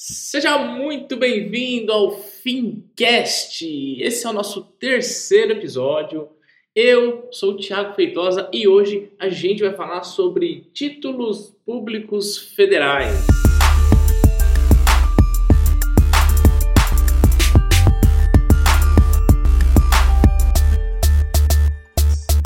Seja muito bem-vindo ao Fincast. Esse é o nosso terceiro episódio. Eu sou o Thiago Feitosa e hoje a gente vai falar sobre títulos públicos federais.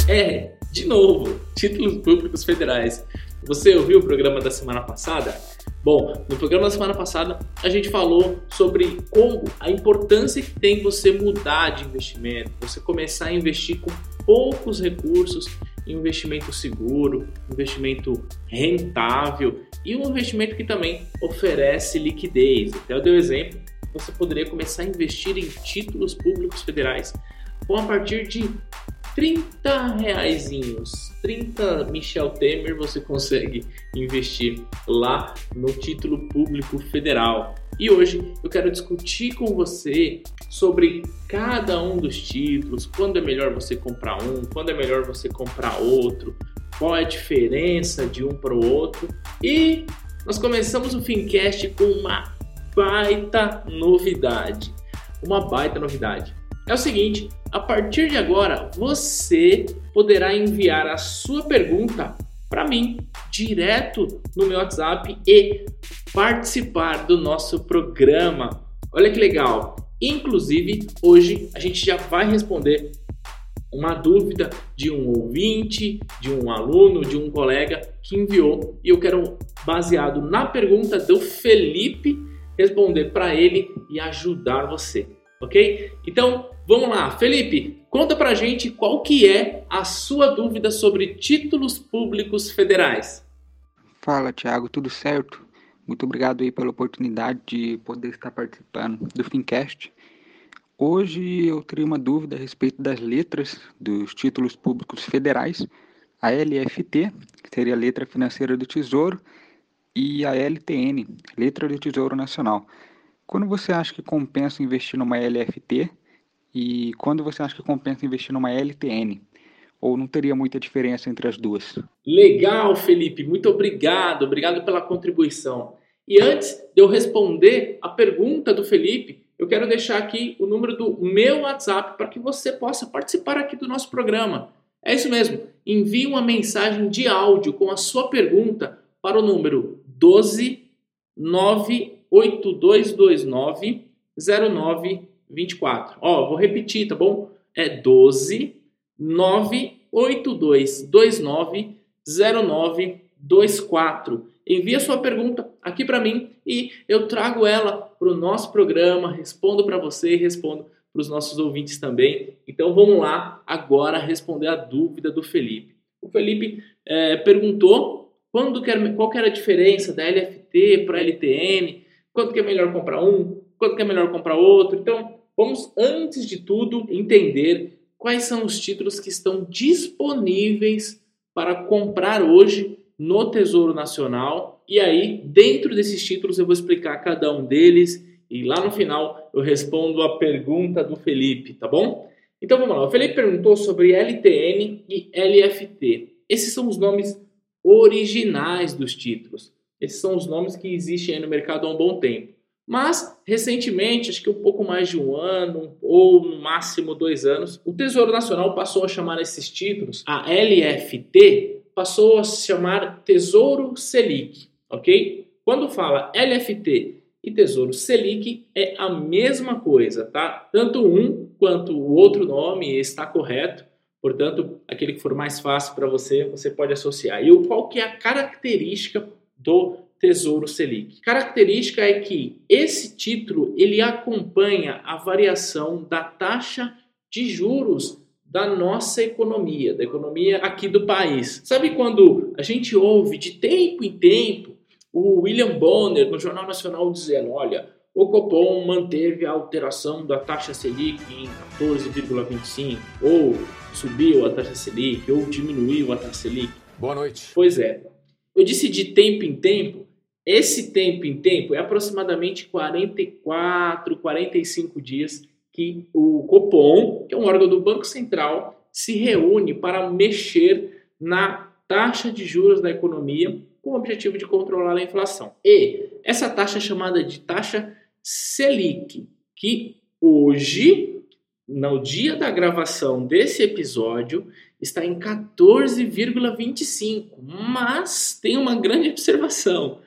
É, de novo, títulos públicos federais. Você ouviu o programa da semana passada? Bom, no programa da semana passada a gente falou sobre como a importância que tem você mudar de investimento, você começar a investir com poucos recursos em um investimento seguro, investimento rentável e um investimento que também oferece liquidez. Até eu dei o exemplo, você poderia começar a investir em títulos públicos federais com a partir de 30 reaisinhos, 30 Michel Temer você consegue investir lá no título público federal. E hoje eu quero discutir com você sobre cada um dos títulos, quando é melhor você comprar um, quando é melhor você comprar outro, qual é a diferença de um para o outro. E nós começamos o Fincast com uma baita novidade. Uma baita novidade. É o seguinte, a partir de agora, você poderá enviar a sua pergunta para mim direto no meu WhatsApp e participar do nosso programa. Olha que legal! Inclusive, hoje a gente já vai responder uma dúvida de um ouvinte, de um aluno, de um colega que enviou e eu quero, baseado na pergunta do Felipe, responder para ele e ajudar você, ok? Então, Vamos lá, Felipe, conta pra gente qual que é a sua dúvida sobre títulos públicos federais. Fala, Thiago, tudo certo? Muito obrigado aí pela oportunidade de poder estar participando do Fincast. Hoje eu teria uma dúvida a respeito das letras dos títulos públicos federais, a LFT, que seria a letra financeira do Tesouro, e a LTN, letra do Tesouro Nacional. Quando você acha que compensa investir numa LFT e quando você acha que compensa investir numa LTN? Ou não teria muita diferença entre as duas? Legal, Felipe. Muito obrigado. Obrigado pela contribuição. E antes de eu responder a pergunta do Felipe, eu quero deixar aqui o número do meu WhatsApp para que você possa participar aqui do nosso programa. É isso mesmo. Envie uma mensagem de áudio com a sua pergunta para o número 12 98229 09 24. Ó, vou repetir, tá bom? É 12 98229 0924. Envia sua pergunta aqui para mim e eu trago ela para o nosso programa, respondo para você e respondo para os nossos ouvintes também. Então vamos lá agora responder a dúvida do Felipe. O Felipe é, perguntou quando que era, qual era a diferença da LFT para LTN, quanto que é melhor comprar um, quanto que é melhor comprar outro. Então Vamos, antes de tudo, entender quais são os títulos que estão disponíveis para comprar hoje no Tesouro Nacional. E aí, dentro desses títulos, eu vou explicar cada um deles e lá no final eu respondo a pergunta do Felipe, tá bom? Então vamos lá. O Felipe perguntou sobre LTN e LFT. Esses são os nomes originais dos títulos. Esses são os nomes que existem no mercado há um bom tempo. Mas, recentemente, acho que um pouco mais de um ano, ou no máximo dois anos, o Tesouro Nacional passou a chamar esses títulos, a LFT, passou a se chamar Tesouro Selic, ok? Quando fala LFT e Tesouro Selic, é a mesma coisa, tá? Tanto um quanto o outro nome está correto, portanto, aquele que for mais fácil para você, você pode associar. E qual que é a característica do Tesouro Selic. Característica é que esse título ele acompanha a variação da taxa de juros da nossa economia, da economia aqui do país. Sabe quando a gente ouve de tempo em tempo o William Bonner no Jornal Nacional dizendo, olha, o Copom manteve a alteração da taxa Selic em 14,25, ou subiu a taxa Selic, ou diminuiu a taxa Selic. Boa noite. Pois é. Eu disse de tempo em tempo esse tempo em tempo é aproximadamente 44, 45 dias que o Copom, que é um órgão do Banco Central, se reúne para mexer na taxa de juros da economia com o objetivo de controlar a inflação. E essa taxa é chamada de taxa Selic, que hoje, no dia da gravação desse episódio, está em 14,25. Mas tem uma grande observação.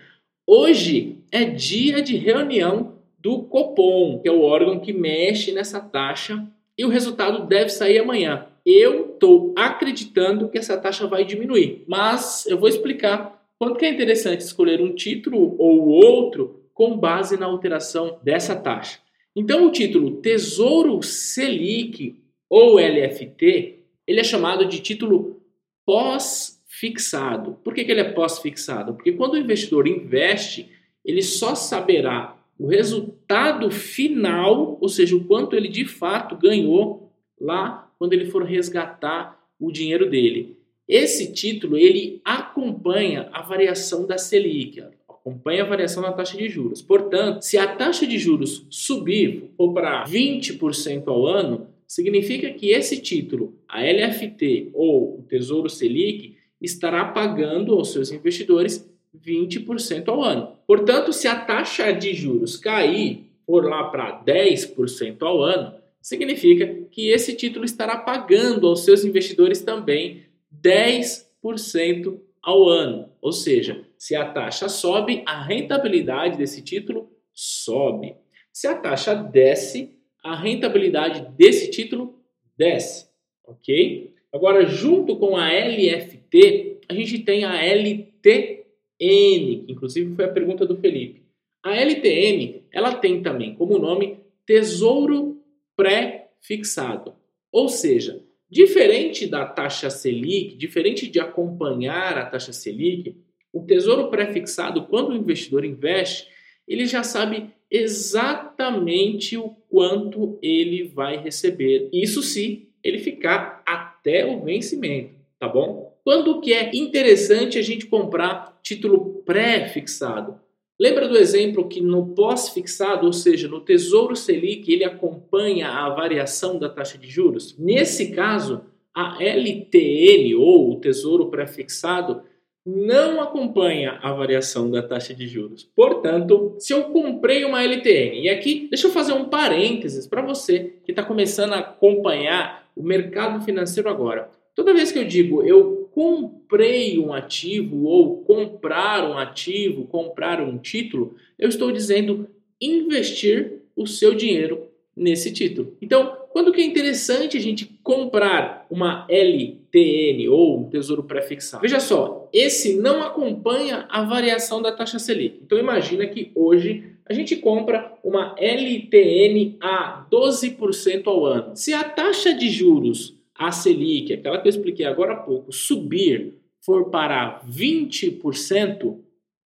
Hoje é dia de reunião do Copom, que é o órgão que mexe nessa taxa, e o resultado deve sair amanhã. Eu estou acreditando que essa taxa vai diminuir, mas eu vou explicar quanto que é interessante escolher um título ou outro com base na alteração dessa taxa. Então, o título Tesouro Selic ou LFT, ele é chamado de título pós-fixado. Por que, que ele é pós-fixado? Porque quando o investidor investe, ele só saberá o resultado final, ou seja, o quanto ele de fato ganhou lá quando ele for resgatar o dinheiro dele. Esse título ele acompanha a variação da Selic, acompanha a variação da taxa de juros. Portanto, se a taxa de juros subir for para 20% ao ano, significa que esse título, a LFT ou o Tesouro Selic, estará pagando aos seus investidores 20% ao ano. Portanto, se a taxa de juros cair por lá para 10% ao ano, significa que esse título estará pagando aos seus investidores também 10% ao ano. Ou seja, se a taxa sobe, a rentabilidade desse título sobe. Se a taxa desce, a rentabilidade desse título desce, ok? Agora, junto com a LFT, a gente tem a LTN, que inclusive foi a pergunta do Felipe. A LTN, ela tem também como nome Tesouro Pré-Fixado. Ou seja, Diferente da taxa Selic, diferente de acompanhar a taxa Selic, o tesouro pré-fixado, quando o investidor investe, ele já sabe exatamente o quanto ele vai receber. Isso se ele ficar até o vencimento, tá bom? Quando que é interessante a gente comprar título pré-fixado? Lembra do exemplo que no pós-fixado, ou seja, no Tesouro Selic, ele acompanha a variação da taxa de juros? Nesse caso, a LTN ou o Tesouro Pré-fixado não acompanha a variação da taxa de juros. Portanto, se eu comprei uma LTN, e aqui deixa eu fazer um parênteses para você que está começando a acompanhar o mercado financeiro agora. Toda vez que eu digo eu comprei um ativo ou comprar um ativo, comprar um título, eu estou dizendo investir o seu dinheiro nesse título. Então, quando que é interessante a gente comprar uma LTN ou um tesouro pré-fixado? Veja só, esse não acompanha a variação da taxa Selic. Então imagina que hoje a gente compra uma LTN a 12% ao ano. Se a taxa de juros a Selic, aquela que eu expliquei agora há pouco, subir for para 20%,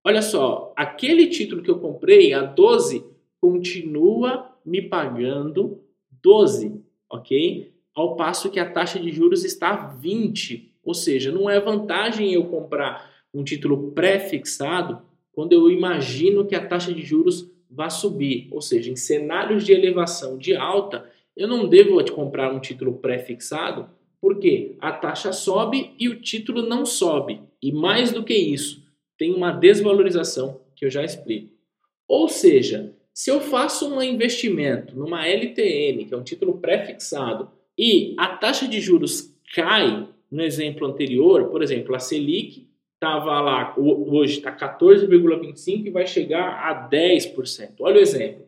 olha só, aquele título que eu comprei a 12 continua me pagando 12, ok? Ao passo que a taxa de juros está 20, ou seja, não é vantagem eu comprar um título pré-fixado quando eu imagino que a taxa de juros vai subir, ou seja, em cenários de elevação de alta, eu não devo comprar um título pré-fixado porque a taxa sobe e o título não sobe. E mais do que isso, tem uma desvalorização que eu já explico. Ou seja, se eu faço um investimento numa LTN, que é um título pré-fixado, e a taxa de juros cai, no exemplo anterior, por exemplo, a Selic estava lá, hoje está 14,25% e vai chegar a 10%. Olha o exemplo.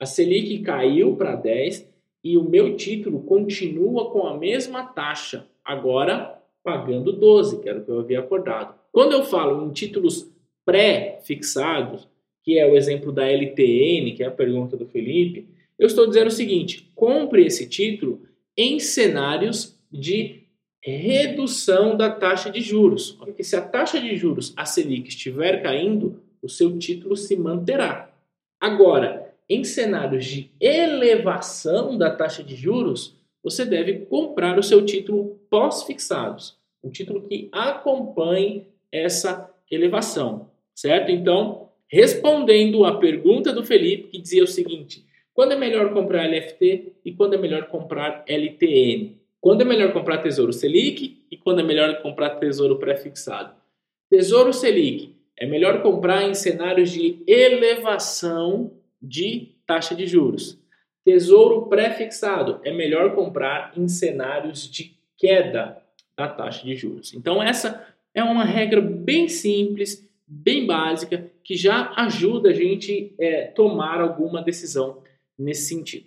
A Selic caiu para 10%, e o meu título continua com a mesma taxa, agora pagando 12, que era o que eu havia acordado. Quando eu falo em títulos pré-fixados, que é o exemplo da LTN, que é a pergunta do Felipe, eu estou dizendo o seguinte: compre esse título em cenários de redução da taxa de juros. Porque se a taxa de juros, a Selic, estiver caindo, o seu título se manterá. Agora, em cenários de elevação da taxa de juros, você deve comprar o seu título pós-fixados, um título que acompanhe essa elevação, certo? Então, respondendo à pergunta do Felipe, que dizia o seguinte: quando é melhor comprar LFT e quando é melhor comprar LTN? Quando é melhor comprar Tesouro Selic e quando é melhor comprar Tesouro pré-fixado? Tesouro Selic é melhor comprar em cenários de elevação de taxa de juros. Tesouro pré-fixado é melhor comprar em cenários de queda da taxa de juros. Então, essa é uma regra bem simples, bem básica, que já ajuda a gente é, tomar alguma decisão nesse sentido.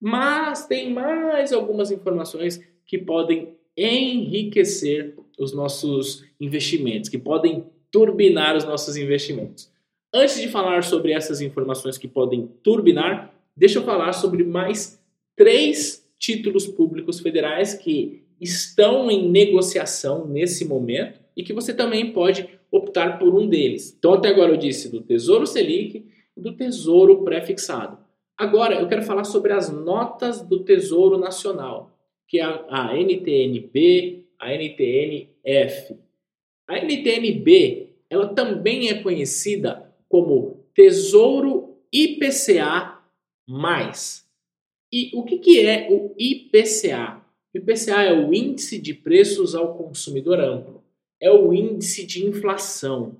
Mas tem mais algumas informações que podem enriquecer os nossos investimentos, que podem turbinar os nossos investimentos. Antes de falar sobre essas informações que podem turbinar, deixa eu falar sobre mais três títulos públicos federais que estão em negociação nesse momento e que você também pode optar por um deles. Então, até agora eu disse do Tesouro Selic e do Tesouro Prefixado. Agora eu quero falar sobre as notas do Tesouro Nacional, que é a NTNB, a NTNF. A NTNB, ela também é conhecida como Tesouro IPCA+. E o que, que é o IPCA? O IPCA é o Índice de Preços ao Consumidor Amplo. É o índice de inflação.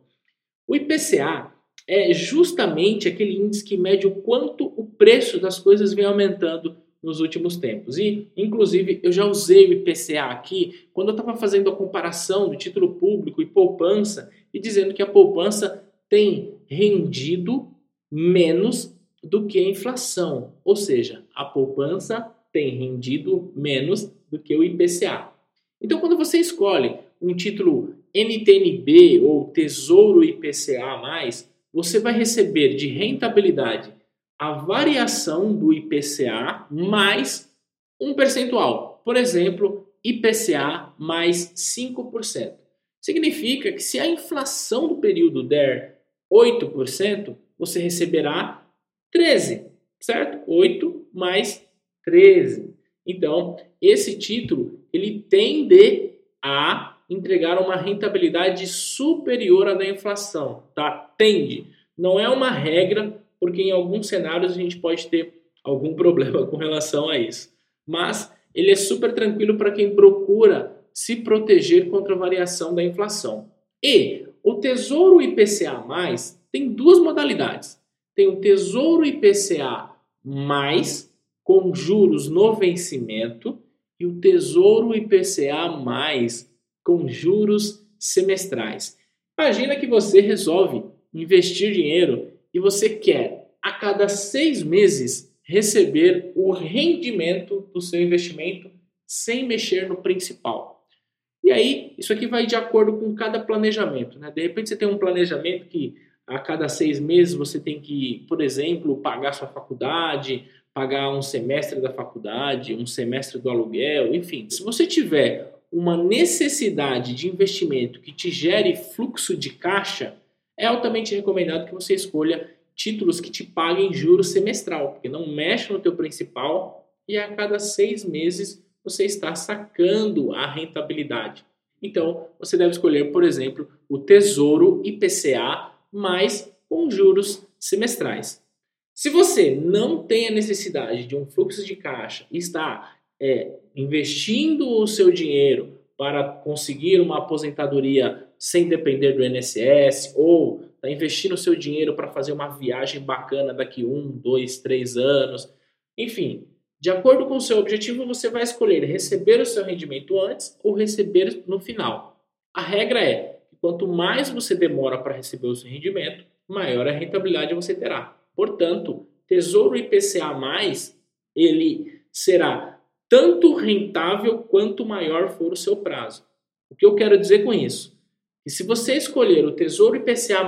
O IPCA é justamente aquele índice que mede o quanto o preço das coisas vem aumentando nos últimos tempos. E, inclusive, eu já usei o IPCA aqui quando eu estava fazendo a comparação do título público e poupança e dizendo que a poupança tem rendido menos do que a inflação. Ou seja, a poupança tem rendido menos do que o IPCA. Então, quando você escolhe um título NTNB ou Tesouro IPCA, você vai receber de rentabilidade a variação do IPCA mais um percentual. Por exemplo, IPCA mais 5%. Significa que se a inflação do período der 8%, você receberá 13, certo? 8 mais 13. Então, esse título ele tende a entregar uma rentabilidade superior à da inflação, tá? Tende. Não é uma regra, porque em alguns cenários a gente pode ter algum problema com relação a isso. Mas ele é super tranquilo para quem procura se proteger contra a variação da inflação. E o Tesouro IPCA+, tem duas modalidades. Tem o Tesouro IPCA+, com juros no vencimento, e o Tesouro IPCA+, com juros semestrais. Imagina que você resolve investir dinheiro e você quer a cada seis meses receber o rendimento do seu investimento sem mexer no principal. E aí, isso aqui vai de acordo com cada planejamento. Né? De repente, você tem um planejamento que a cada seis meses você tem que, por exemplo, pagar sua faculdade, pagar um semestre da faculdade, um semestre do aluguel, enfim. Se você tiver uma necessidade de investimento que te gere fluxo de caixa, é altamente recomendado que você escolha títulos que te paguem juros semestral, porque não mexe no teu principal e a cada seis meses você está sacando a rentabilidade. Então, você deve escolher, por exemplo, o Tesouro IPCA mais com juros semestrais. Se você não tem a necessidade de um fluxo de caixa e está é, investindo o seu dinheiro para conseguir uma aposentadoria sem depender do INSS ou está investindo o seu dinheiro para fazer uma viagem bacana daqui um, dois, três anos. Enfim, de acordo com o seu objetivo, você vai escolher receber o seu rendimento antes ou receber no final. A regra é que quanto mais você demora para receber o seu rendimento, maior a rentabilidade você terá. Portanto, Tesouro IPCA+, ele será tanto rentável quanto maior for o seu prazo. O que eu quero dizer com isso? E se você escolher o Tesouro IPCA+,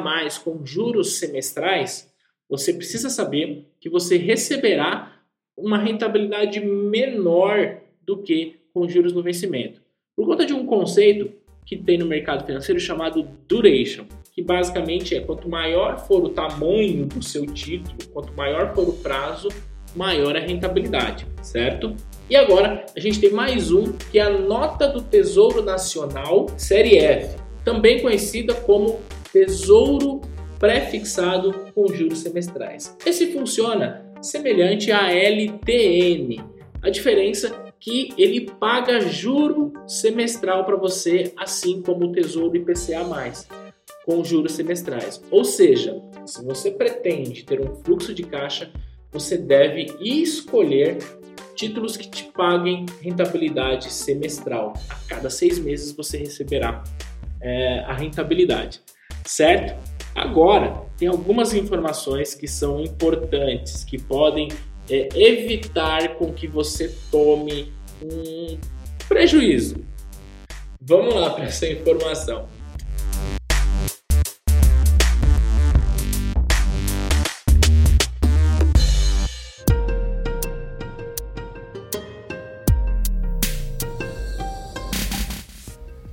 com juros semestrais, você precisa saber que você receberá uma rentabilidade menor do que com juros no vencimento. Por conta de um conceito que tem no mercado financeiro chamado duration, que basicamente é quanto maior for o tamanho do seu título, quanto maior for o prazo, maior a rentabilidade, certo? E agora a gente tem mais um que é a nota do Tesouro Nacional Série F também conhecida como Tesouro Prefixado com juros semestrais. Esse funciona semelhante à LTN. A diferença é que ele paga juro semestral para você, assim como o Tesouro IPCA+. com juros semestrais. Ou seja, se você pretende ter um fluxo de caixa, você deve escolher títulos que te paguem rentabilidade semestral. A cada seis meses você receberá é, a rentabilidade, certo? Agora, tem algumas informações que são importantes, que podem é, evitar com que você tome um prejuízo. Vamos lá para essa informação.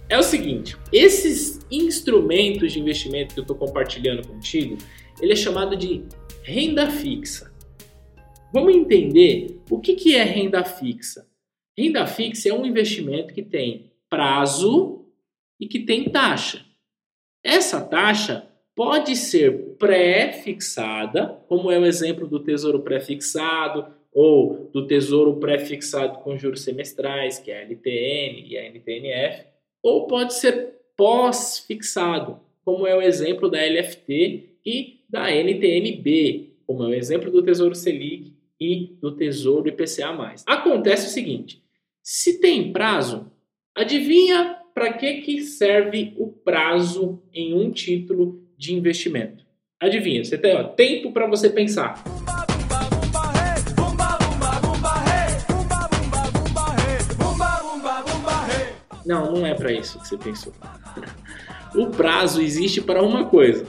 É o seguinte, esses instrumentos de investimento que eu estou compartilhando contigo, ele é chamado de renda fixa. Vamos entender o que, que é renda fixa. Renda fixa é um investimento que tem prazo e que tem taxa. Essa taxa pode ser pré-fixada, como é o exemplo do tesouro pré-fixado ou do tesouro pré-fixado com juros semestrais, que é a LTN e a NTNF, ou pode ser pós-fixado, como é o exemplo da LFT e da NTNB, como é o exemplo do Tesouro Selic e do Tesouro IPCA+. Acontece o seguinte, se tem prazo, adivinha para que, que serve o prazo em um título de investimento? Adivinha, você tem ó, tempo para você pensar. Não, não é para isso que você pensou. O prazo existe para uma coisa: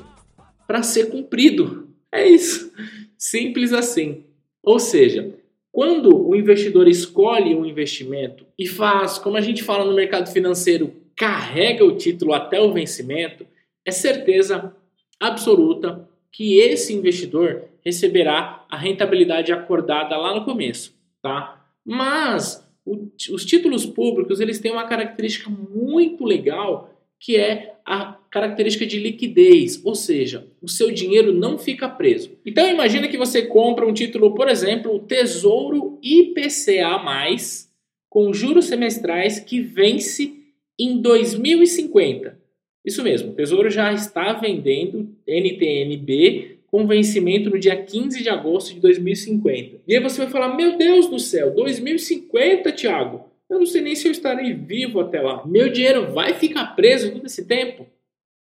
para ser cumprido. É isso. Simples assim. Ou seja, quando o investidor escolhe um investimento e faz, como a gente fala no mercado financeiro, carrega o título até o vencimento, é certeza absoluta que esse investidor receberá a rentabilidade acordada lá no começo, tá? Mas o, os títulos públicos eles têm uma característica muito legal que é a característica de liquidez, ou seja, o seu dinheiro não fica preso. Então imagina que você compra um título, por exemplo, o Tesouro IPCA+, com juros semestrais que vence em 2050. Isso mesmo, o Tesouro já está vendendo NTNB com vencimento no dia 15 de agosto de 2050. E aí você vai falar: Meu Deus do céu, 2050, Thiago? Eu não sei nem se eu estarei vivo até lá. Meu dinheiro vai ficar preso todo esse tempo?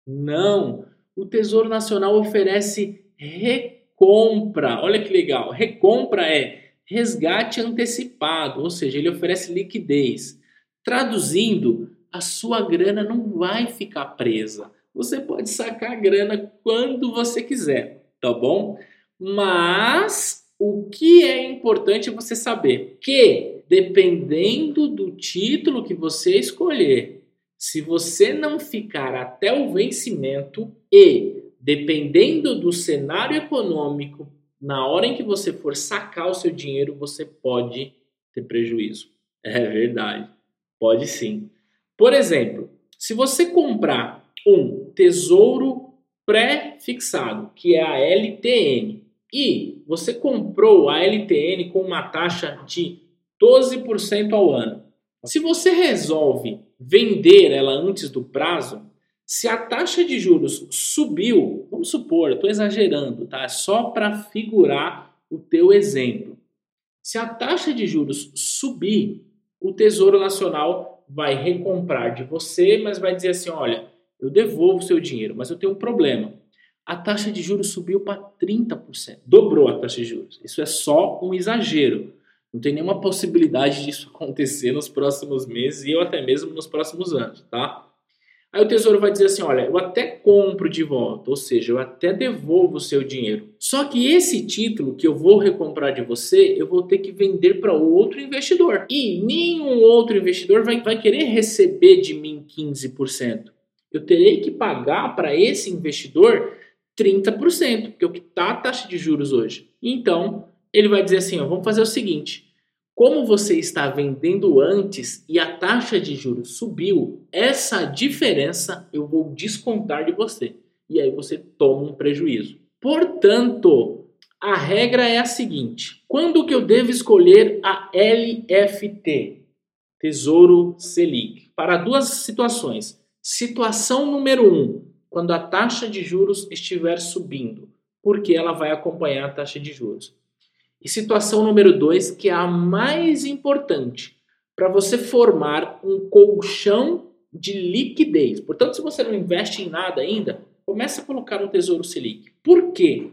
Não. O Tesouro Nacional oferece recompra. Olha que legal. Recompra é resgate antecipado, ou seja, ele oferece liquidez. Traduzindo, a sua grana não vai ficar presa. Você pode sacar a grana quando você quiser tá bom? Mas o que é importante você saber que dependendo do título que você escolher, se você não ficar até o vencimento e dependendo do cenário econômico, na hora em que você for sacar o seu dinheiro, você pode ter prejuízo. É verdade. Pode sim. Por exemplo, se você comprar um tesouro pré-fixado, que é a LTN, e você comprou a LTN com uma taxa de 12% ao ano. Se você resolve vender ela antes do prazo, se a taxa de juros subiu, vamos supor, estou exagerando, tá? É só para figurar o teu exemplo. Se a taxa de juros subir, o Tesouro Nacional vai recomprar de você, mas vai dizer assim, olha, eu devolvo o seu dinheiro, mas eu tenho um problema. A taxa de juros subiu para 30%, dobrou a taxa de juros. Isso é só um exagero. Não tem nenhuma possibilidade disso acontecer nos próximos meses e ou até mesmo nos próximos anos, tá? Aí o tesouro vai dizer assim: olha, eu até compro de volta, ou seja, eu até devolvo o seu dinheiro. Só que esse título que eu vou recomprar de você, eu vou ter que vender para outro investidor. E nenhum outro investidor vai, vai querer receber de mim 15% eu terei que pagar para esse investidor 30%, porque é o que está a taxa de juros hoje. Então, ele vai dizer assim: ó, vamos fazer o seguinte. Como você está vendendo antes e a taxa de juros subiu, essa diferença eu vou descontar de você. E aí você toma um prejuízo. Portanto, a regra é a seguinte: quando que eu devo escolher a LFT, Tesouro Selic? Para duas situações. Situação número um, quando a taxa de juros estiver subindo, porque ela vai acompanhar a taxa de juros. E situação número dois, que é a mais importante, para você formar um colchão de liquidez. Portanto, se você não investe em nada ainda, comece a colocar no Tesouro Selic. Por quê?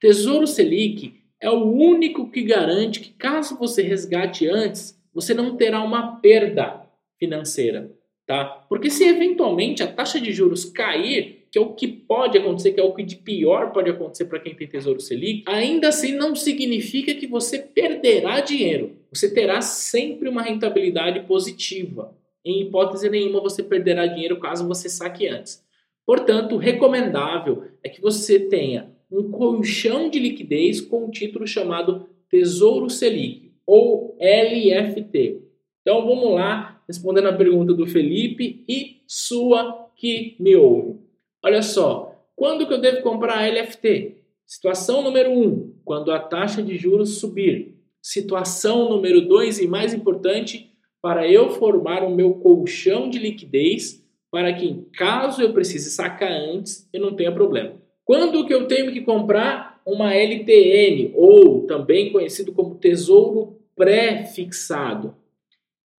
Tesouro Selic é o único que garante que caso você resgate antes, você não terá uma perda financeira, tá? Porque se eventualmente a taxa de juros cair, que é o que pode acontecer, que é o que de pior pode acontecer para quem tem Tesouro Selic, ainda assim não significa que você perderá dinheiro. Você terá sempre uma rentabilidade positiva. Em hipótese nenhuma você perderá dinheiro caso você saque antes. Portanto, recomendável é que você tenha um colchão de liquidez com um título chamado Tesouro Selic ou LFT. Então vamos lá, respondendo a pergunta do Felipe e sua que me ouve. Olha só, quando que eu devo comprar LFT? Situação número 1, um, quando a taxa de juros subir. Situação número 2 e mais importante, para eu formar o meu colchão de liquidez para que, caso eu precise sacar antes, eu não tenha problema. Quando que eu tenho que comprar uma LTN, ou também conhecido como tesouro pré-fixado?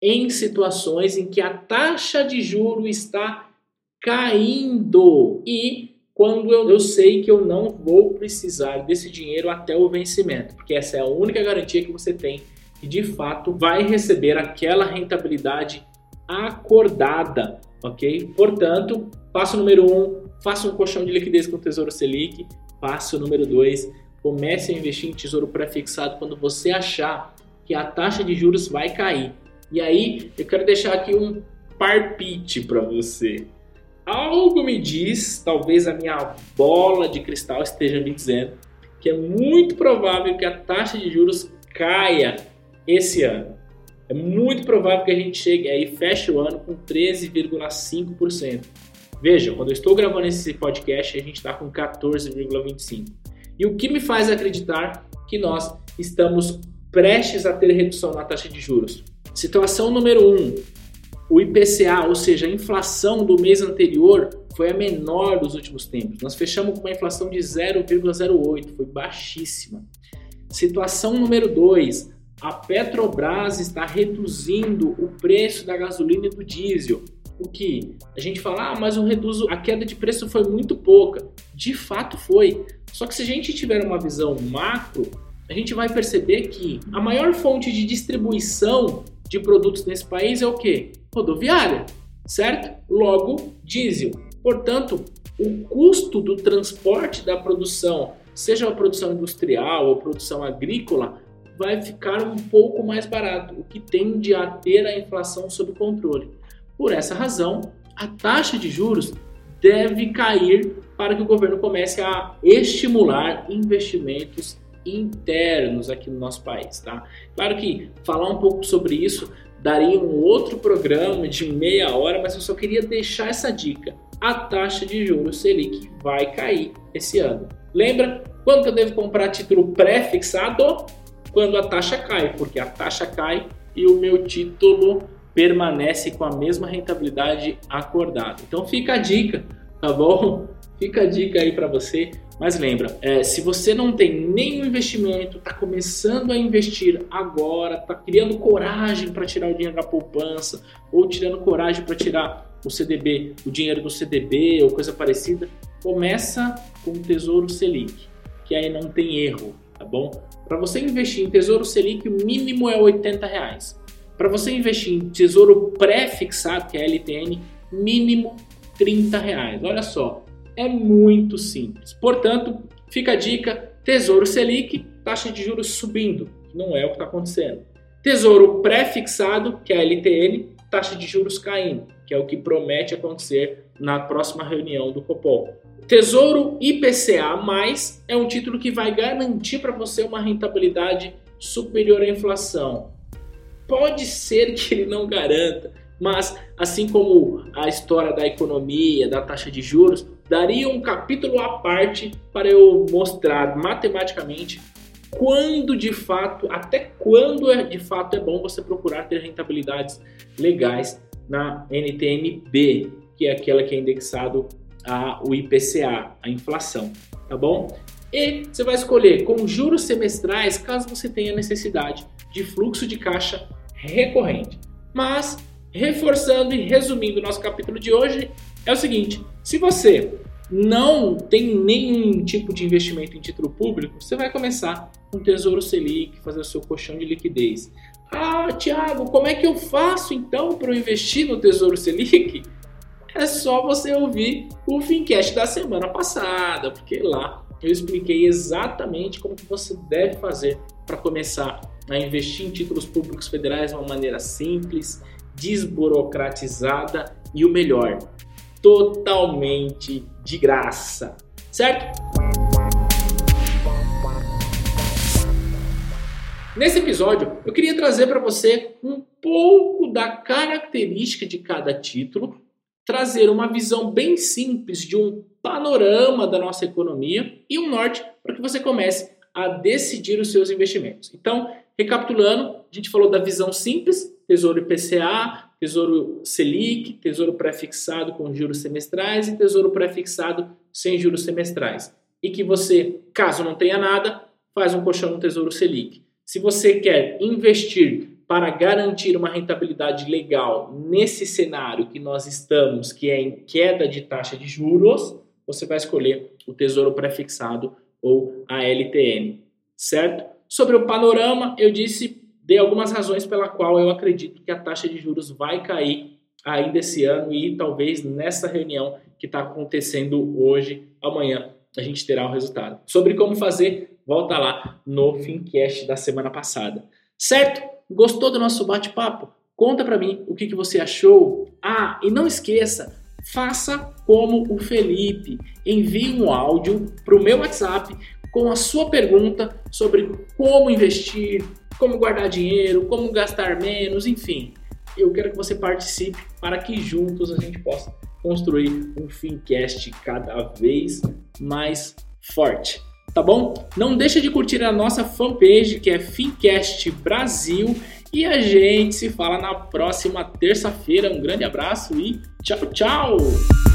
Em situações em que a taxa de juro está caindo e quando eu, eu sei que eu não vou precisar desse dinheiro até o vencimento, porque essa é a única garantia que você tem que de fato vai receber aquela rentabilidade acordada, ok? Portanto, passo número um, faça um colchão de liquidez com o Tesouro Selic. Passo número dois, comece a investir em tesouro pré-fixado quando você achar que a taxa de juros vai cair. E aí, eu quero deixar aqui um parpite para você. Algo me diz, talvez a minha bola de cristal esteja me dizendo, que é muito provável que a taxa de juros caia esse ano. É muito provável que a gente chegue aí feche o ano com 13,5%. Veja, quando eu estou gravando esse podcast, a gente está com 14,25%. E o que me faz acreditar que nós estamos prestes a ter redução na taxa de juros? Situação número 1. Um, o IPCA, ou seja, a inflação do mês anterior, foi a menor dos últimos tempos. Nós fechamos com uma inflação de 0,08, foi baixíssima. Situação número 2 a Petrobras está reduzindo o preço da gasolina e do diesel. O que a gente fala, ah, mas o reduzo, a queda de preço foi muito pouca. De fato foi. Só que se a gente tiver uma visão macro, a gente vai perceber que a maior fonte de distribuição de produtos nesse país é o que? Rodoviária, certo? Logo, diesel. Portanto, o custo do transporte da produção, seja a produção industrial ou produção agrícola, vai ficar um pouco mais barato, o que tende a ter a inflação sob controle. Por essa razão, a taxa de juros deve cair para que o governo comece a estimular investimentos internos aqui no nosso país, tá? Claro que falar um pouco sobre isso daria um outro programa de meia hora, mas eu só queria deixar essa dica. A taxa de juros Selic vai cair esse ano. Lembra quando eu devo comprar título pré-fixado? quando a taxa cai, porque a taxa cai e o meu título permanece com a mesma rentabilidade acordada. Então fica a dica, tá bom? Fica a dica aí para você. Mas lembra, é, se você não tem nenhum investimento, está começando a investir agora, está criando coragem para tirar o dinheiro da poupança, ou tirando coragem para tirar o CDB, o dinheiro do CDB ou coisa parecida, começa com o Tesouro Selic, que aí não tem erro, tá bom? Para você investir em Tesouro Selic, o mínimo é 80 reais. Para você investir em Tesouro pré-fixado, que é LTN, mínimo 30 reais. Olha só, é muito simples. Portanto, fica a dica: Tesouro Selic, taxa de juros subindo. Não é o que está acontecendo. Tesouro pré-fixado, que é a LTN, taxa de juros caindo, que é o que promete acontecer na próxima reunião do Copom. Tesouro IPCA+, é um título que vai garantir para você uma rentabilidade superior à inflação. Pode ser que ele não garanta, mas assim como a história da economia, da taxa de juros, daria um capítulo à parte para eu mostrar matematicamente quando de fato, até quando é, de fato é bom você procurar ter rentabilidades legais na NTNB, que é aquela que é indexado a, o IPCA, a inflação, tá bom? E você vai escolher com juros semestrais caso você tenha necessidade de fluxo de caixa recorrente. Mas, reforçando e resumindo o nosso capítulo de hoje, é o seguinte: se você não tem nenhum tipo de investimento em título público, você vai começar com um Tesouro Selic, fazer o seu colchão de liquidez. Ah, Thiago, como é que eu faço então para investir no Tesouro Selic? É só você ouvir o Fincast da semana passada, porque lá eu expliquei exatamente como que você deve fazer para começar a investir em títulos públicos federais de uma maneira simples, desburocratizada e o melhor, totalmente de graça, certo? Nesse episódio, eu queria trazer para você um pouco da característica de cada título, trazer uma visão bem simples de um panorama da nossa economia e um norte para que você comece a decidir os seus investimentos. Então, recapitulando, a gente falou da visão simples, Tesouro IPCA, Tesouro Selic, Tesouro pré-fixado com juros semestrais e Tesouro pré-fixado sem juros semestrais. E que você, caso não tenha nada, faz um colchão no Tesouro Selic. Se você quer investir para garantir uma rentabilidade legal nesse cenário que nós estamos, que é em queda de taxa de juros, você vai escolher o Tesouro Prefixado ou a LTN, certo? Sobre o panorama, eu disse dei algumas razões pela qual eu acredito que a taxa de juros vai cair ainda esse ano e talvez nessa reunião que está acontecendo hoje, amanhã, a gente terá o resultado. Sobre como fazer, volta lá no Fincast da semana passada. Certo? Gostou do nosso bate-papo? Conta para mim o que, que você achou. Ah, e não esqueça, faça como o Felipe. Envie um áudio para o meu WhatsApp com a sua pergunta sobre como investir, como guardar dinheiro, como gastar menos, enfim. Eu quero que você participe para que juntos a gente possa construir um Fincast cada vez mais forte. Tá bom? Não deixa de curtir a nossa fanpage que é Fincast Brasil e a gente se fala na próxima terça-feira. Um grande abraço e tchau, tchau!